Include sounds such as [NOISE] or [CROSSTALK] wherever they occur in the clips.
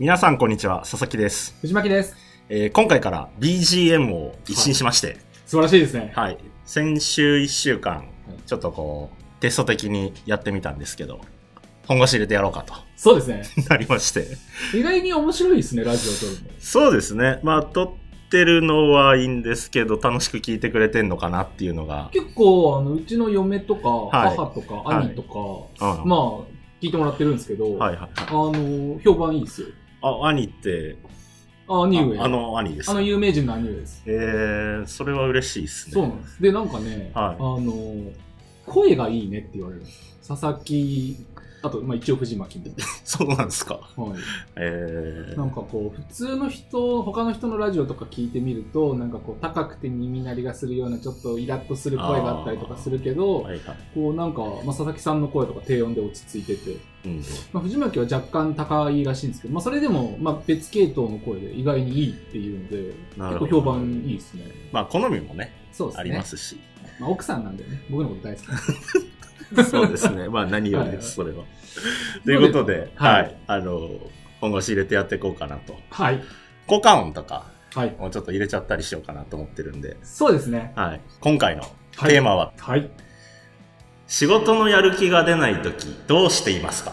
皆さんこんにちは、佐々木です。藤巻です。えー今回から BGM を一新しまして、素晴らしいですね。はい、先週1週間、ちょっとこう、テスト的にやってみたんですけど、本腰入れてやろうかとそうですね。[LAUGHS] なりまして。意外に面白いですね、ラジオ撮るの。そうですね。まあ、撮ってるのはいいんですけど、楽しく聞いてくれてんのかなっていうのが、結構、あの、うちの嫁とか、はい母とか、はい兄とか、うんまあ、聞いてもらってるんですけど、はいはいはい。あの、評判いいですよ。あ、兄って、あ、兄上。ああの兄ですかあの有名人の兄上です。えー、それは嬉しいですね。そうなんです。で、なんかね、はいあの、声がいいねって言われる。佐々木、あと、まあ一応藤巻も。[LAUGHS] そうなんですか。はい。えー、なんかこう、普通の人、他の人のラジオとか聞いてみると、なんかこう、高くて耳鳴りがするような、ちょっとイラッとする声があったりとかするけど、はいはい。こうなんか、まあ、佐々木さんの声とか低音で落ち着いてて、うん。まあ、藤巻は若干高いらしいんですけど、まあ、それでも、まあ、別系統の声で意外にいいっていうので、結構評判いいですね。まあ、好みもね、そうですね。ありますし。まあ、奥さんなんでね、僕のこと大好き。[LAUGHS] [LAUGHS] そうですね。まあ、何よりです、それは。ということで、ははいい。あの、本腰入れてやっていこうかなと。はい。効果音とか、はい。もうちょっと入れちゃったりしようかなと思ってるんで、そうですね。はい。今回のはいテーマは、はい。仕事のやる気が出ないとき、どうしていますか？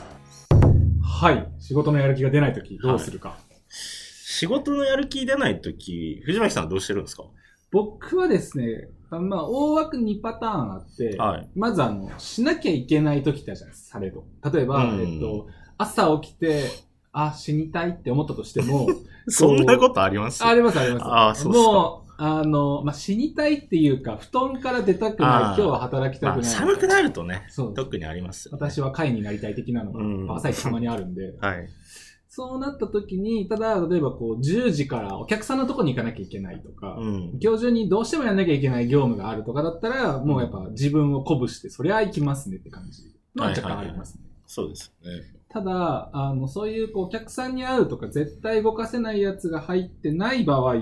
はい。仕事のやる気が出ないとき、どうするか。仕事のやる気出ないとき、藤巻さんはどうしてるんですか？僕はですね、あまあ、大枠2パターンあって、はい。まずあの、しなきゃいけない時ってあるじゃないですか、されど。例えば、うんえっと、朝起きて、あ、死にたいって思ったとしても、[LAUGHS] そんなことあります？ありますあります。あそうっすかもう、あの、まあ、死にたいっていうか、布団から出たくない、今日は働きたまあ、くない。寒くなるとね。特にありますよ、ね。私は会になりたい的なのうんが、朝一たまにあるんで、はい。そうなった時に、ただ、例えばこう、10時からお客さんのとこに行かなきゃいけないとか、うん。今日中にどうしてもやんなきゃいけない業務があるとかだったら、もうやっぱ自分を鼓舞して、そりゃ行きますねって感じのは若干ありますね。そうですよね。ただ、あの、そういうこうお客さんに会うとか絶対動かせないやつが入ってない場合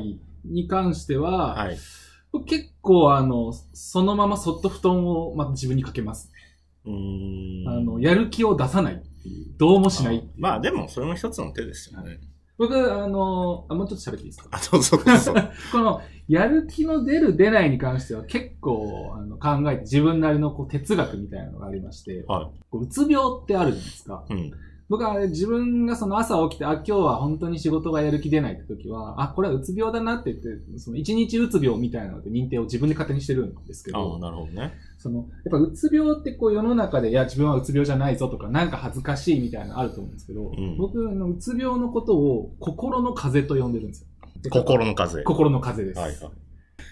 に関しては、はい。結構あの、そのままそっと布団をまた自分にかけます。うーん。あの、やる気を出さないっていう。どうもしないまあでも、それも一つの手ですよね。僕、あの、あ、もうちょっと喋っていいですか？あ、どうぞどうぞ。[LAUGHS] この、やる気の出る出ないに関しては結構あの考えて自分なりのこう哲学みたいなのがありまして、はこううつ病ってあるじゃないですか。い。うん。僕は自分がその朝起きて、あ、今日は本当に仕事がやる気出ないって時は、あ、これはうつ病だなって言って、その一日うつ病みたいなので認定を自分で勝手にしてるんですけああ、ど、なるほどね。その、やっぱうつ病ってこう世の中で、いや、自分はうつ病じゃないぞとか、なんか恥ずかしいみたいなのあると思うんですけど、ん僕のうつ病のことを心の風と呼んでるんですよ。心の風。心の風です。はいはい。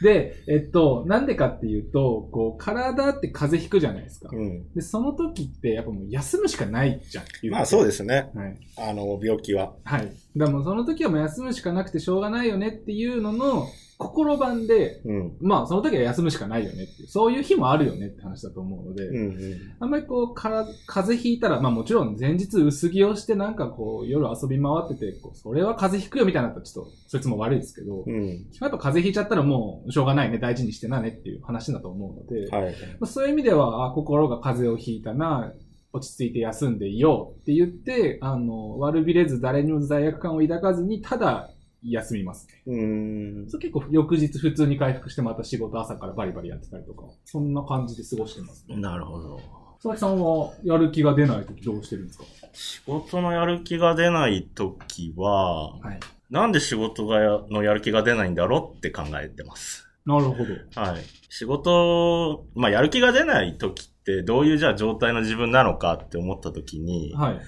で、えっと、なんでかっていうと、こう、体って風邪ひくじゃないですか。うん。で、その時って、やっぱもう休むしかないじゃん。まあそうでですね。す。はい。あの、病気は。はい。だからもうその時はもう休むしかなくてしょうがないよねっていうのの、心版で、うん。まあその時は休むしかないよねっていう、そういう日もあるよねって話だと思うので、うんうん。あんまりこう、から、風邪ひいたら、まあもちろん前日薄着をしてなんかこう、夜遊び回ってて、こうそれは風邪ひくよみたいなのだったらちょっと、そいつも悪いですけど、うん。やっぱ風邪ひいちゃったらもう、しょうがないね、大事にしてなねっていう話だと思うので、はい。まあ、そういう意味では、あ心が風邪をひいたな、落ち着いて休んでいようって言って、あの、悪びれず誰にも罪悪感を抱かずに、ただ休みますね。うーん。そう結構翌日普通に回復してまた仕事朝からバリバリやってたりとか、そんな感じで過ごしてますね。なるほど。佐々木さんはやる気が出ないときどうしてるんですか？仕事のやる気が出ないときは、はい。なんで仕事がやのやる気が出ないんだろうって考えてます。なるほど。はい。仕事、まあ、やる気が出ないときって、どういうじゃあ状態の自分なのかって思ったときに、はい。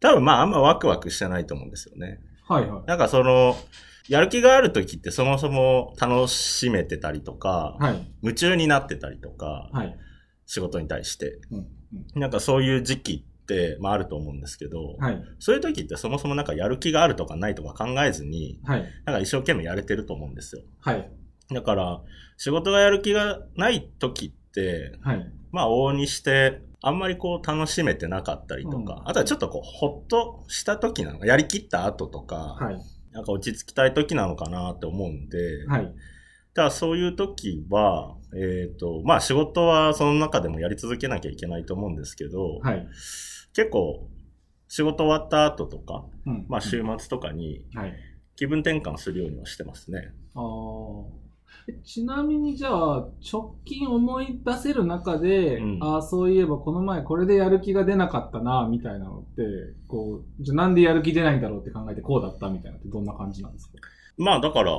多分まあ、あんまワクワクしてないと思うんですよね。はいはい。なんかその、やる気があるときってそもそも楽しめてたりとか、はい。夢中になってたりとか、はい。仕事に対して。うんなんかそういう時期って、まああると思うんですけど、はい。そういう時ってそもそもなんかやる気があるとかないとか考えずに、はい。なんか一生懸命やれてると思うんですよ。はい。だから、仕事がやる気がない時って、はい。まあ往々にして、あんまりこう楽しめてなかったりとか、うんあとはちょっとこうほっとした時なのか、やりきった後とか、はい。なんか落ち着きたい時なのかなって思うんで、はい。だからそういう時は、えっ、と、まあ仕事はその中でもやり続けなきゃいけないと思うんですけど、はい。結構、仕事終わった後とか、うんまあ週末とかにはい。気分転換するようにはしてますね。あーえちなみにじゃあ、直近思い出せる中で、うんああ、そういえばこの前これでやる気が出なかったな、みたいなのって、こう、じゃあなんでやる気出ないんだろうって考えてこうだったみたいなのってどんな感じなんですか？まあだから、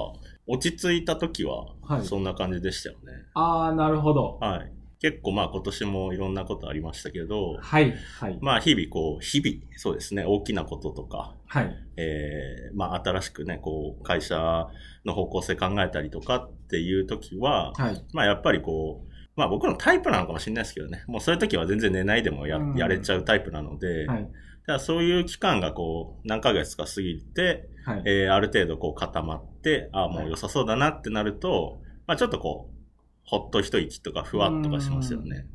落ち着いた時ははい、そんな感じでしたよね。ああ、なるほど。はい。結構まあ今年もいろんなことありましたけど、はい、はい。まあ日々こう、日々、そうですね、大きなこととか、はい。えー、まあ新しくね、こう、会社の方向性考えたりとかっていう時は、はい。まあやっぱりこう、まあ僕のタイプなのかもしれないですけどね、もうそういう時は全然寝ないでもや,、うんやれちゃうタイプなので、はい。だそういう期間がこう、何ヶ月か過ぎて、はい。えーある程度こう固まって、ああ、もう良さそうだなってなると、まあちょっとこう、ほっと一息とかふわっとかしますよね。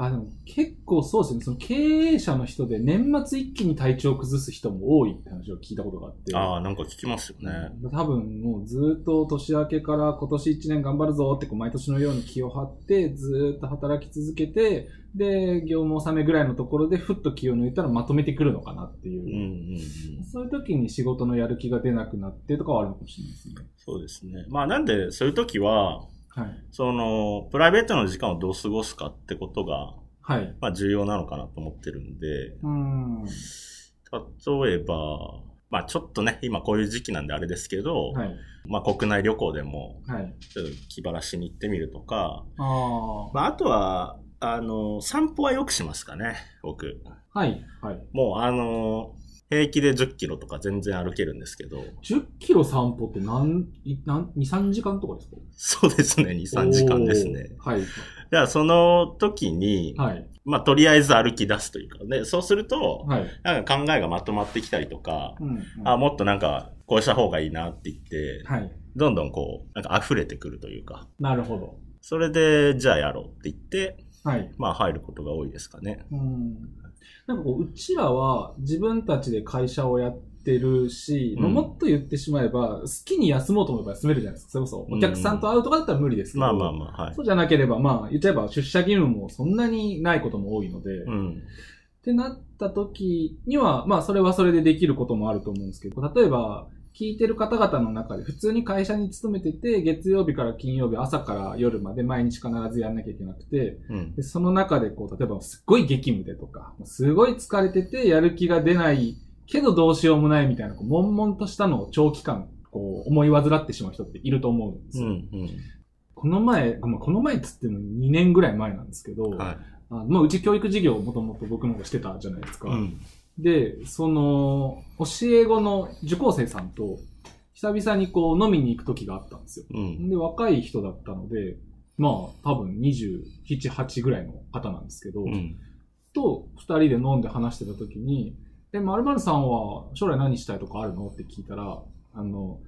あ、でも結構そうですね。その経営者の人で年末一気に体調を崩す人も多いって話を聞いたことがあって。ああ、なんか聞きますよね。多分もうずっと年明けから今年1年頑張るぞってこう毎年のように気を張ってずっと働き続けてで業務納めぐらいのところでふっと気を抜いたらまとめてくるのかなっていう、うんうんうん。そういう時に仕事のやる気が出なくなってとかはあるのかもしれないですね。そうですね。まあなんで、そういう時は、はい。その、プライベートの時間をどう過ごすかってことが、はい。まあ重要なのかなと思ってるんで、うーん。例えば、まあちょっとね、今こういう時期なんであれですけど、はい。まあ国内旅行でも、はい。ちょっと気晴らしに行ってみるとか、あまああとは、あの、散歩はよくしますかね、僕。あ。はい。はい。もうあの、平気で10キロとか全然歩けるんですけど、10キロ散歩って何、い何、2、3時間とかですか？そうですね、2、3時間ですね。はい。だからその時に、はい。まあとりあえず歩き出すというか、で、そうすると、はい。なんか考えがまとまってきたりとか、うん、うん。あ、もっとなんかこうした方がいいなって言って、はい。どんどんこう、なんか溢れてくるというか、なるほど。それで、じゃあやろうって言って、はい。まあ入ることが多いですかね。うん。なんかこう、うちらは自分たちで会社をやってるし、もっと言ってしまえば、好きに休もうと思えば休めるじゃないですか。それこそ、お客さんと会うとかだったら無理ですけど。まあまあまあ、はい。そうじゃなければ、まあ、言っちゃえば出社義務もそんなにないことも多いので、っうん。てなった時には、まあ、それはそれでできることもあると思うんですけど、例えば、聞いてる方々の中で普通に会社に勤めてて、月曜日から金曜日朝から夜まで毎日必ずやんなきゃいけなくて、うん。でその中でこう、例えばすっごい激務でとか、すごい疲れててやる気が出ないけどどうしようもないみたいな、こう悶々としたのを長期間、こう、思い患ってしまう人っていると思うんですよ。うん。うん。この前、まあこの前っつっても2年ぐらい前なんですけど、はい。あまあ、うち教育事業をもともと僕の方がしてたじゃないですか。うん。で、その、教え子の受講生さんと、久々にこう飲みに行く時があったんですよ。うん。で、若い人だったので、まあ、多分27、8ぐらいの方なんですけど、うん。と二人で飲んで話してた時に、え、まるさんは将来何したいとかあるの？って聞いたら、あの、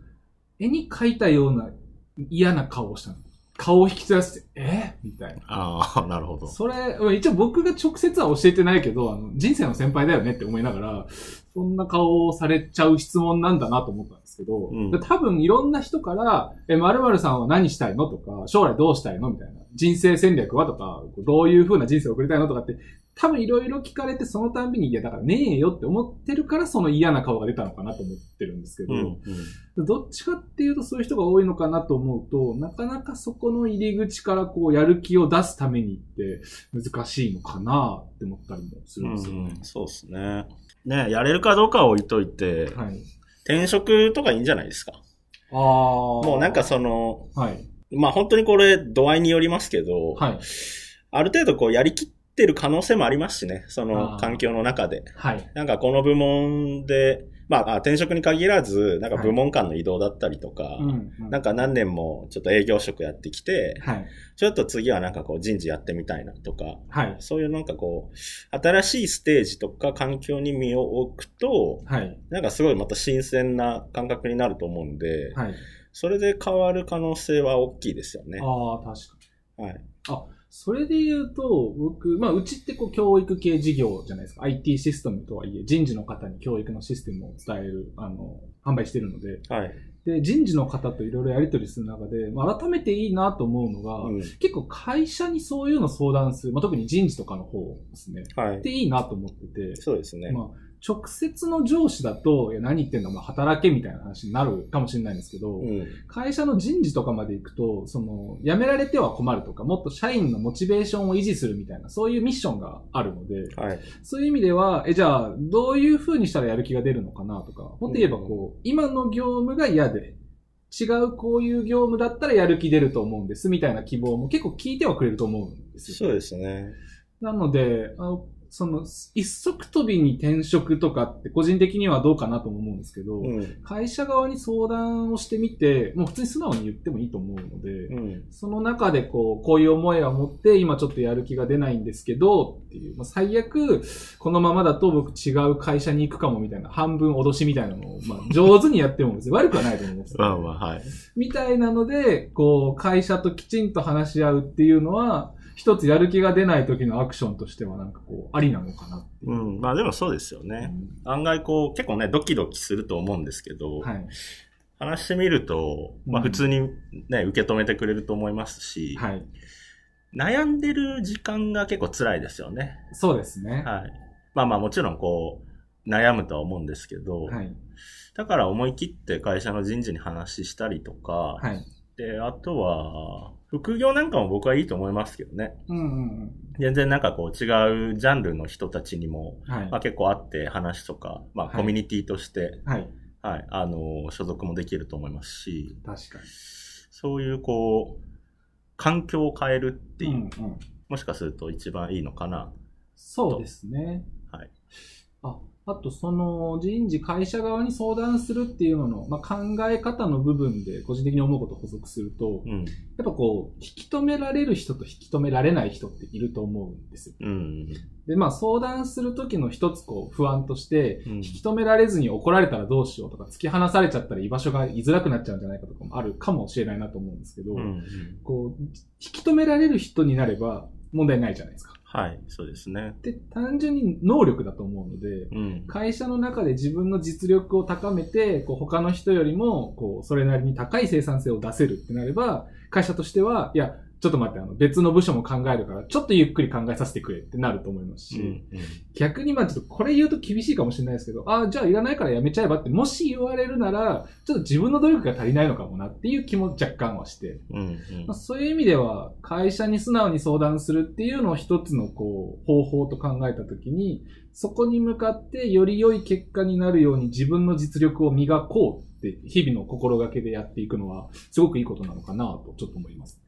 絵に描いたような嫌な顔をしたの。顔を引きずらせて、え？みたいな。ああ、なるほど。それ、うん一応僕が直接は教えてないけど、あの、人生の先輩だよねって思いながら、そんな顔をされちゃう質問なんだなと思ったんですけど、うんで多分いろんな人から、え、〇〇さんは何したいの？とか、将来どうしたいの？みたいな。人生戦略は？とか、どういう風な人生を送りたいの？とかって、多分いろいろ聞かれてそのたんびに、いや、だからねえよって思ってるから、その嫌な顔が出たのかなと思ってるんですけど、うん。うん。どっちかっていうとそういう人が多いのかなと思うと、なかなかそこの入り口からこうやる気を出すためにって難しいのかなって思ったりもするんですよね。うん、そうですね。ねやれるかどうかは置いといて、はい。転職とかいいんじゃないですか。ああ。もうなんか、その、はい。まあ本当にこれ度合いによりますけど、はい。ある程度こうやりきってる可能性もありますしね、そあのー環境の中で。はい。なんかこの部門で、まああ転職に限らず、なんか部門間の移動だったりとか、うん、うん。なんか何年もちょっと営業職やってきて、はい。ちょっと次はなんかこう人事やってみたいなとか、はい。そういうなんかこう、新しいステージとか環境に身を置くと、はい。なんかすごいまた新鮮な感覚になると思うんで、はい。それで変わる可能性は大きいですよね。ああ、確かに。はい。それで言うと、僕、まあ、うちってこう教育系事業じゃないですか。IT システムとはいえ、人事の方に教育のシステムを伝える、あの、販売してるので、はい。で、人事の方といろいろやり取りする中で、まあ、改めていいなと思うのが、うん。結構会社にそういうの相談する、まあ、特に人事とかの方ですね。はいっ。ていいなと思ってて、そうですね。まあ、直接の上司だと、いや何言ってんだ、まあ働けみたいな話になるかもしれないんですけど、うん。会社の人事とかまで行くと、その、辞められては困るとか、もっと社員のモチベーションを維持するみたいな、そういうミッションがあるので、はい。そういう意味では、え、じゃあ、どういう風にしたらやる気が出るのかなとか、もっと言えばこう、今の業務が嫌で、違うこういう業務だったらやる気出ると思うんです、みたいな希望も結構聞いてはくれると思うんですよ。そうですね。なので、あの、その、一足飛びに転職とかって個人的にはどうかなとも思うんですけど、うん。会社側に相談をしてみて、もう普通に素直に言ってもいいと思うので、うん。その中でこう、こういう思いを持って、今ちょっとやる気が出ないんですけど、っていう、まあ、最悪、このままだと僕違う会社に行くかもみたいな、半分脅しみたいなのを、まあ、[LAUGHS] 上手にやっても別に悪くはないと思うんですよ、まあまあ、はい。みたいなので、こう、会社ときちんと話し合うっていうのは、一つやる気が出ない時のアクションとしてはなんかこう、ありなのかなっていうう。ん。まあでもそうですよね。案外こう、結構ね、ドキドキすると思うんですけど、はい。話してみると、まあうん普通にね、受け止めてくれると思いますし、はい。悩んでる時間が結構辛いですよね。そうですね。はい。まあまあもちろんこう、悩むとは思うんですけど、はい。だから思い切って会社の人事に話したりとか、はい。で、あとは、副業なんかも僕はいいと思いますけどね。うんうん全然なんかこう違うジャンルの人たちにも、うん。はいまあ、。結構会って話とか、まあはいコミュニティとして、はい。はい、あの、所属もできると思いますし、確かに。そういうこう、環境を変えるっていう、うんうん。もしかすると一番いいのかな。そうですね。はい。あ、あとその人事会社側に相談するっていうのの、まあ、考え方の部分で個人的に思うことを補足すると、うん。やっぱこう、引き止められる人と引き止められない人っていると思うんですよ。うん。で、まあ相談する時の一つこう不安として、うん引き止められずに怒られたらどうしようとか、突き放されちゃったら居場所が居づらくなっちゃうんじゃないかとかもあるかもしれないなと思うんですけど、うん。こう、引き止められる人になれば問題ないじゃないですか。はい、そうですね。で、単純に能力だと思うので、うん。会社の中で自分の実力を高めて、こう他の人よりも、こう、それなりに高い生産性を出せるってなれば、会社としては、いや、ちょっと待って、あの、別の部署も考えるから、ちょっとゆっくり考えさせてくれってなると思いますし、うん。逆にまあちょっとこれ言うと厳しいかもしれないですけど、ああ、じゃあいらないからやめちゃえばって、もし言われるなら、ちょっと自分の努力が足りないのかもなっていう気も若干はして、うん。うんまあ、そういう意味では、会社に素直に相談するっていうのを一つのこう、方法と考えたときに、そこに向かってより良い結果になるように自分の実力を磨こうって、日々の心がけでやっていくのは、すごくいいことなのかなと、ちょっと思います。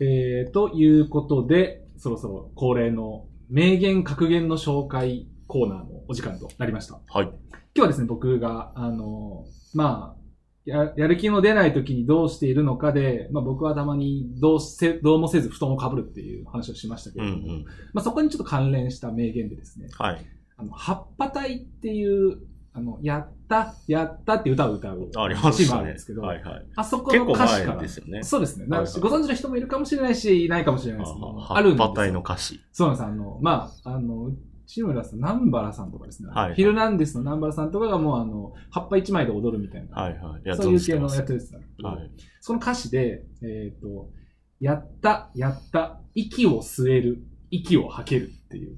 えー、ということで、そろそろ恒例の名言格言の紹介コーナーのお時間となりました。はい。今日はですね、僕が、あの、まあ、や、やる気の出ない時にどうしているのかで、まあ僕はたまにどうせ、どうもせず布団をかぶるっていう話をしましたけうんうれども、ん。まあそこにちょっと関連した名言でですね、はい。あの、葉っぱ隊っていう、あの、やった、やったって歌を歌うありますシーンがあるんねですけど、はいはい。あそこ結構の歌詞から前、ですよね。そうですね、なはいはいご存知の人もいるかもしれないし、いないかもしれないですけど、ああるんですよの歌詞。そうなんです。あの、まあ、あの、内村さん、南原さんとかですね。はいヒルナンデスの南原さんとかがもうあの、葉っぱ一枚で踊るみたいな。はいはい。やそういう系のやつですね。はい。その歌詞で、えっ、と、やった、やった、息を吸える、息を吐けるっていう。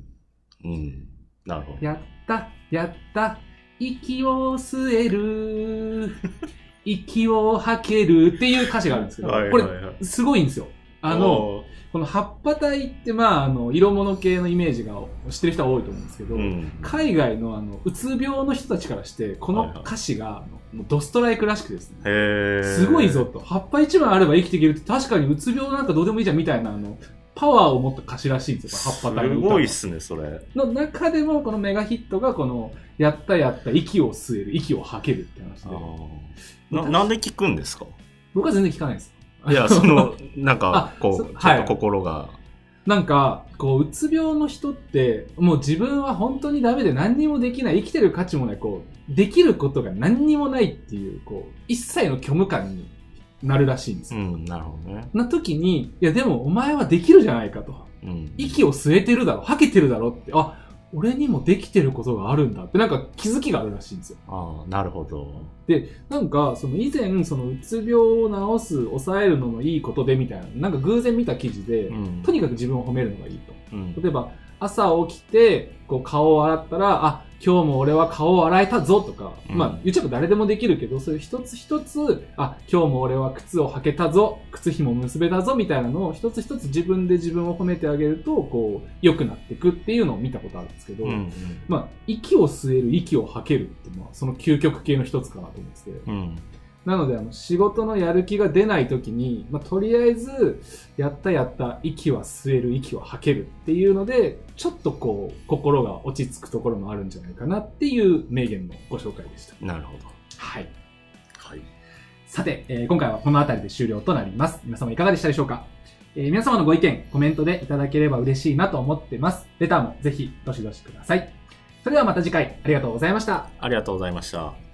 うん。なるほど。やった、やった、息を吸える、息を吐けるっていう歌詞があるんですけど、はいこはいはい。れ、すごいんですよ。あの、、この葉っぱ体って、まあ、あの、色物系のイメージが知ってる人は多いと思うんですけど、うん。海外のあの、うつ病の人たちからして、この歌詞が、もうドストライクらしくですね。すごいぞ。と。葉っぱ一枚あれば生きていけるって、確かにうつ病なんかどうでもいいじゃんみたいな、あの、パワーを持った歌詞らしいんですよ、葉っぱ体のすごいっすね、それ。の中でも、このメガヒットが、この、やったやった、息を吸える、息を吐けるって話で。ななんで聞くんですか？僕は全然聞かないです。いや、[LAUGHS] その、なんかあ、こ、そうちょっと心が。なんか、こう、うつ病の人って、もう自分は本当にダメで何にもできない、生きてる価値もない、こう、できることが何にもないっていう、こう、一切の虚無感になるらしいんですよ。うん、なるほどね。な時に、いやでもお前はできるじゃないかと。うん。息を吸えてるだろ、吐けてるだろって、あ、俺にもできてることがあるんだって、なんか気づきがあるらしいんですよ。ああ、なるほど。で、なんか、その以前、そのうつ病を治す、抑えるののいいことでみたいな、なんか偶然見た記事で、うん。とにかく自分を褒めるのがいいと。うん。例えば、朝起きて、こう顔を洗ったら、あ、今日も俺は顔を洗えたぞとか、うんまあ言っちゃえば誰でもできるけど、そういう一つ一つ、あ、今日も俺は靴を履けたぞ、靴紐結べたぞみたいなのを一つ一つ自分で自分を褒めてあげると、こう、良くなっていくっていうのを見たことあるんですけど、うんうん。まあ、息を吸える、息を吐けるって、まあ、その究極系の一つかなと思ってて。うん。なので、あの、仕事のやる気が出ない時に、まあ、とりあえず、やったやった、息は吸える、息は吐けるっていうので、ちょっとこう、心が落ち着くところもあるんじゃないかなっていう名言のご紹介でした。なるほど。はい。はい。さて、えー今回はこの辺りで終了となります。皆様いかがでしたでしょうか、えー皆様のご意見、コメントでいただければ嬉しいなと思ってます。レターもぜひ、どしどしください。それではまた次回、ありがとうございました。ありがとうございました。